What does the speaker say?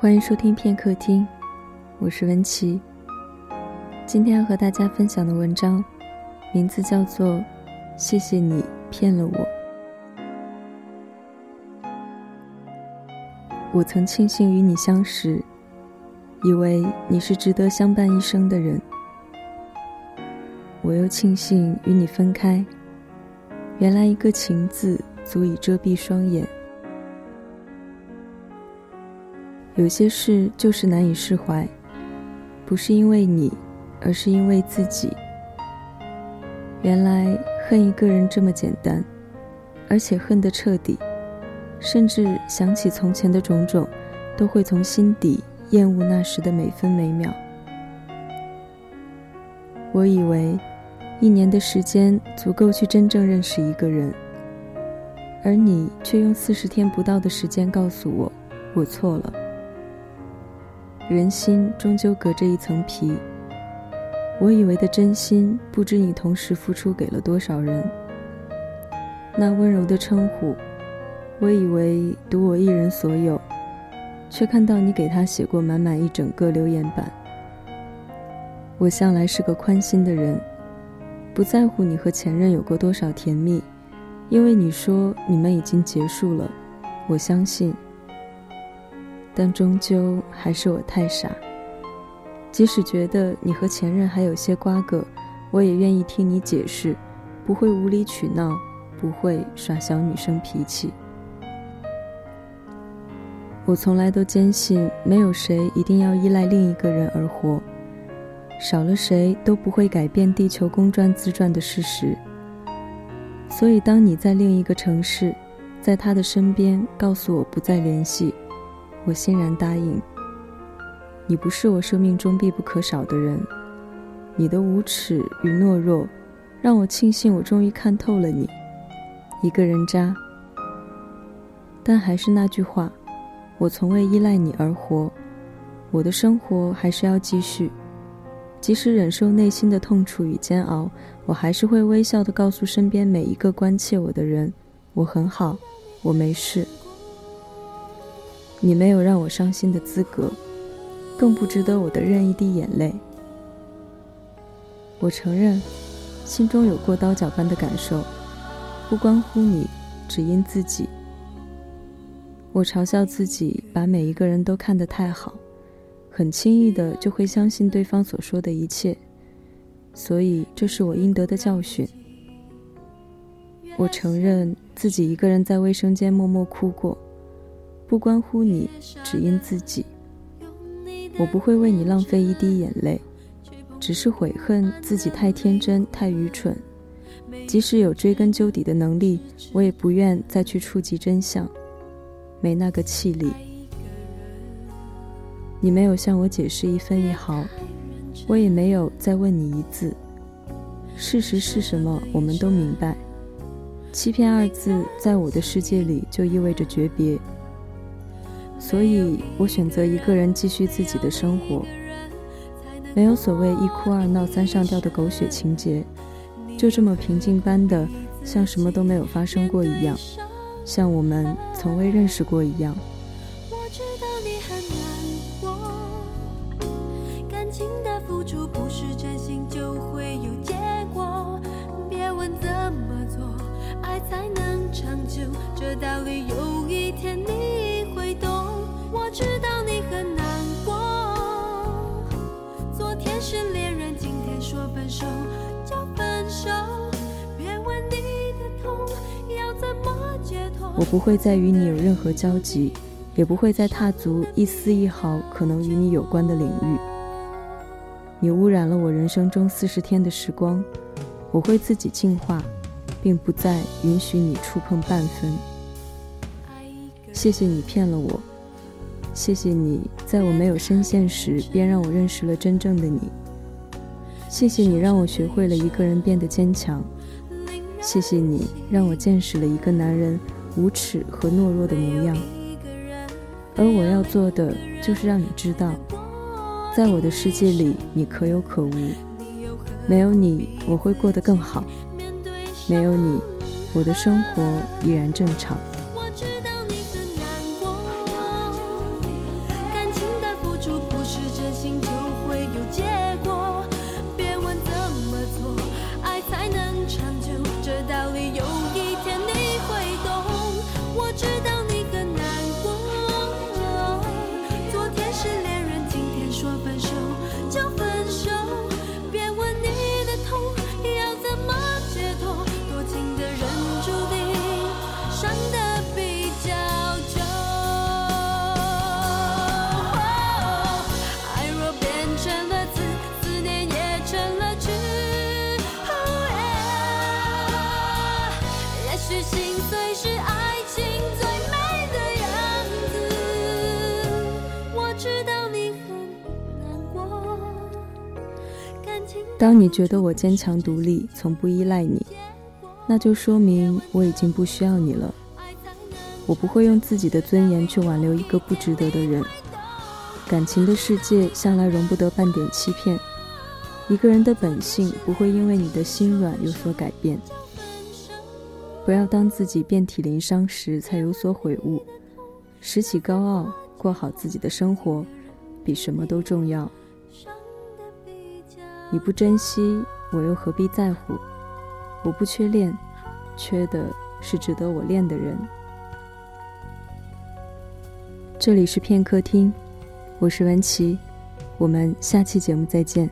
欢迎收听片刻听，我是文琪。今天要和大家分享的文章，名字叫做《谢谢你骗了我》。我曾庆幸与你相识，以为你是值得相伴一生的人。我又庆幸与你分开，原来一个情字足以遮蔽双眼。有些事就是难以释怀，不是因为你。而是因为自己。原来恨一个人这么简单，而且恨得彻底，甚至想起从前的种种，都会从心底厌恶那时的每分每秒。我以为一年的时间足够去真正认识一个人，而你却用四十天不到的时间告诉我，我错了。人心终究隔着一层皮。我以为的真心，不知你同时付出给了多少人。那温柔的称呼，我以为独我一人所有，却看到你给他写过满满一整个留言板。我向来是个宽心的人，不在乎你和前任有过多少甜蜜，因为你说你们已经结束了，我相信。但终究还是我太傻。即使觉得你和前任还有些瓜葛，我也愿意听你解释，不会无理取闹，不会耍小女生脾气。我从来都坚信，没有谁一定要依赖另一个人而活，少了谁都不会改变地球公转自转的事实。所以，当你在另一个城市，在他的身边告诉我不再联系，我欣然答应。你不是我生命中必不可少的人，你的无耻与懦弱，让我庆幸我终于看透了你，一个人渣。但还是那句话，我从未依赖你而活，我的生活还是要继续，即使忍受内心的痛楚与煎熬，我还是会微笑的告诉身边每一个关切我的人，我很好，我没事。你没有让我伤心的资格。更不值得我的任一滴眼泪。我承认，心中有过刀绞般的感受，不关乎你，只因自己。我嘲笑自己，把每一个人都看得太好，很轻易的就会相信对方所说的一切，所以这是我应得的教训。我承认自己一个人在卫生间默默哭过，不关乎你，只因自己。我不会为你浪费一滴眼泪，只是悔恨自己太天真、太愚蠢。即使有追根究底的能力，我也不愿再去触及真相，没那个气力。你没有向我解释一分一毫，我也没有再问你一字。事实是什么，我们都明白。欺骗二字，在我的世界里就意味着诀别。所以我选择一个人继续自己的生活，没有所谓一哭二闹三上吊的狗血情节，就这么平静般的，像什么都没有发生过一样，像我们从未认识过一样。我知道你很难过。感情的付出不是真心就会有结果，别问怎么做，爱才能长久这道理有一天你。我不会再与你有任何交集，也不会再踏足一丝一毫可能与你有关的领域。你污染了我人生中四十天的时光，我会自己净化，并不再允许你触碰半分。谢谢你骗了我。谢谢你在我没有深陷时，便让我认识了真正的你。谢谢你让我学会了一个人变得坚强。谢谢你让我见识了一个男人无耻和懦弱的模样。而我要做的，就是让你知道，在我的世界里，你可有可无。没有你，我会过得更好。没有你，我的生活依然正常。当你觉得我坚强独立，从不依赖你，那就说明我已经不需要你了。我不会用自己的尊严去挽留一个不值得的人。感情的世界向来容不得半点欺骗。一个人的本性不会因为你的心软有所改变。不要当自己遍体鳞伤时才有所悔悟，拾起高傲，过好自己的生活，比什么都重要。你不珍惜，我又何必在乎？我不缺恋，缺的是值得我恋的人。这里是片刻听，我是文琪，我们下期节目再见。